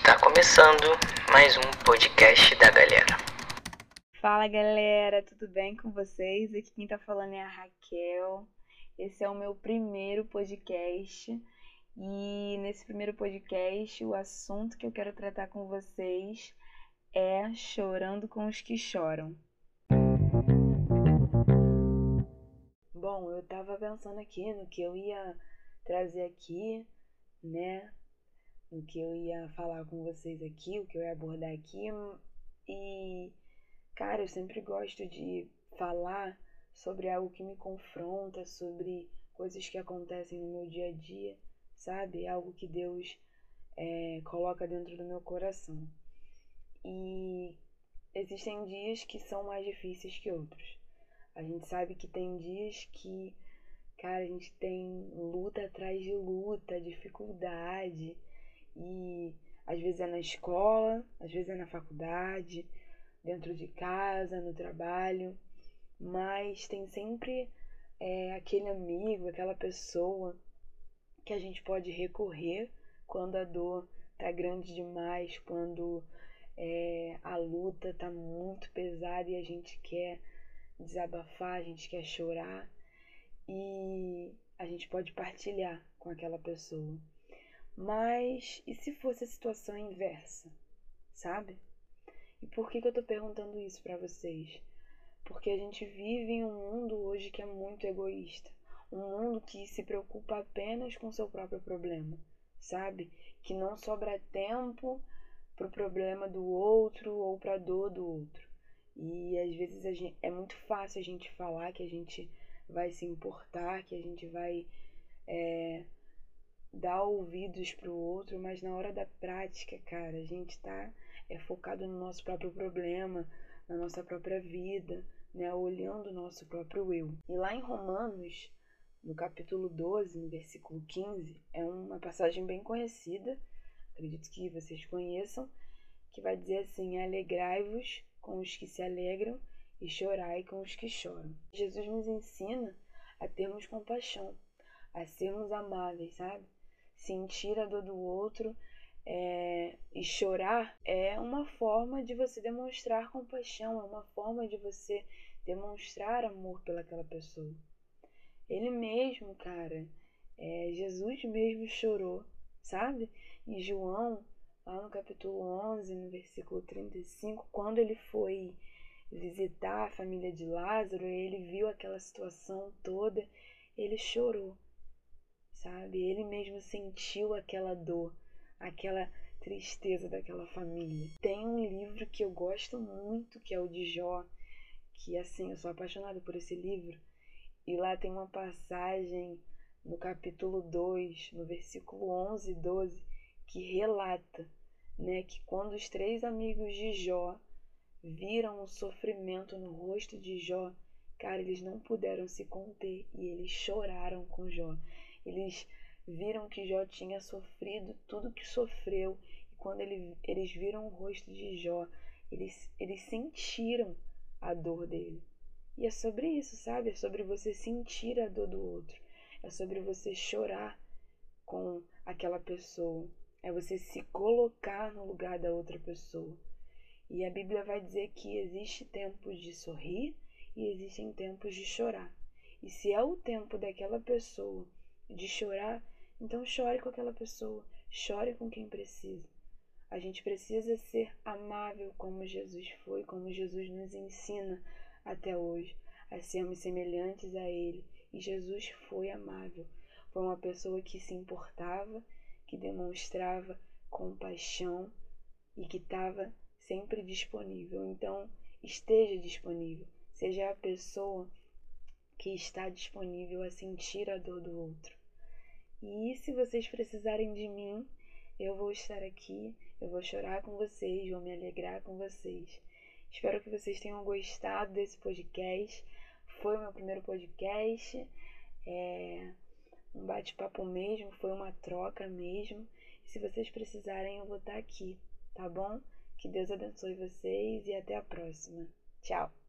Está começando mais um podcast da galera. Fala galera, tudo bem com vocês? Aqui quem tá falando é a Raquel. Esse é o meu primeiro podcast e nesse primeiro podcast o assunto que eu quero tratar com vocês é chorando com os que choram. Bom, eu tava pensando aqui no que eu ia trazer aqui, né? No que eu ia falar com vocês aqui, o que eu ia abordar aqui. E, cara, eu sempre gosto de falar sobre algo que me confronta, sobre coisas que acontecem no meu dia a dia, sabe? Algo que Deus é, coloca dentro do meu coração. E existem dias que são mais difíceis que outros. A gente sabe que tem dias que, cara, a gente tem luta atrás de luta, dificuldade. E às vezes é na escola, às vezes é na faculdade, dentro de casa, no trabalho. Mas tem sempre é, aquele amigo, aquela pessoa que a gente pode recorrer quando a dor tá grande demais, quando é, a luta tá muito pesada e a gente quer desabafar, a gente quer chorar e a gente pode partilhar com aquela pessoa. Mas e se fosse a situação inversa, sabe? E por que, que eu tô perguntando isso para vocês? Porque a gente vive em um mundo hoje que é muito egoísta, um mundo que se preocupa apenas com seu próprio problema, sabe? Que não sobra tempo pro problema do outro ou pra dor do outro. E às vezes gente, é muito fácil a gente falar que a gente vai se importar, que a gente vai é, dar ouvidos pro outro, mas na hora da prática, cara, a gente tá é, focado no nosso próprio problema, na nossa própria vida, né, olhando o nosso próprio eu. E lá em Romanos, no capítulo 12, no versículo 15, é uma passagem bem conhecida, acredito que vocês conheçam, que vai dizer assim: Alegrai-vos com os que se alegram e chorai com os que choram. Jesus nos ensina a termos compaixão, a sermos amáveis, sabe? Sentir a dor do outro é, e chorar é uma forma de você demonstrar compaixão, é uma forma de você demonstrar amor pelaquela pessoa. Ele mesmo, cara, é, Jesus mesmo chorou, sabe? Em João lá no capítulo 11, no versículo 35, quando ele foi visitar a família de Lázaro, ele viu aquela situação toda, ele chorou, sabe? Ele mesmo sentiu aquela dor, aquela tristeza daquela família. Tem um livro que eu gosto muito, que é o de Jó, que assim, eu sou apaixonada por esse livro, e lá tem uma passagem no capítulo 2, no versículo 11 e 12, que relata né, que quando os três amigos de Jó viram o sofrimento no rosto de Jó, cara, eles não puderam se conter e eles choraram com Jó. Eles viram que Jó tinha sofrido tudo que sofreu e quando ele, eles viram o rosto de Jó, eles, eles sentiram a dor dele. E é sobre isso, sabe? É sobre você sentir a dor do outro. É sobre você chorar com aquela pessoa. É você se colocar no lugar da outra pessoa. E a Bíblia vai dizer que existe tempos de sorrir e existem tempos de chorar. E se é o tempo daquela pessoa de chorar, então chore com aquela pessoa, chore com quem precisa. A gente precisa ser amável como Jesus foi, como Jesus nos ensina até hoje, a sermos semelhantes a Ele. E Jesus foi amável, foi uma pessoa que se importava que demonstrava compaixão e que estava sempre disponível. Então, esteja disponível, seja a pessoa que está disponível a sentir a dor do outro. E se vocês precisarem de mim, eu vou estar aqui, eu vou chorar com vocês, vou me alegrar com vocês. Espero que vocês tenham gostado desse podcast. Foi o meu primeiro podcast. É um bate-papo mesmo, foi uma troca mesmo. E se vocês precisarem, eu vou estar aqui, tá bom? Que Deus abençoe vocês e até a próxima. Tchau!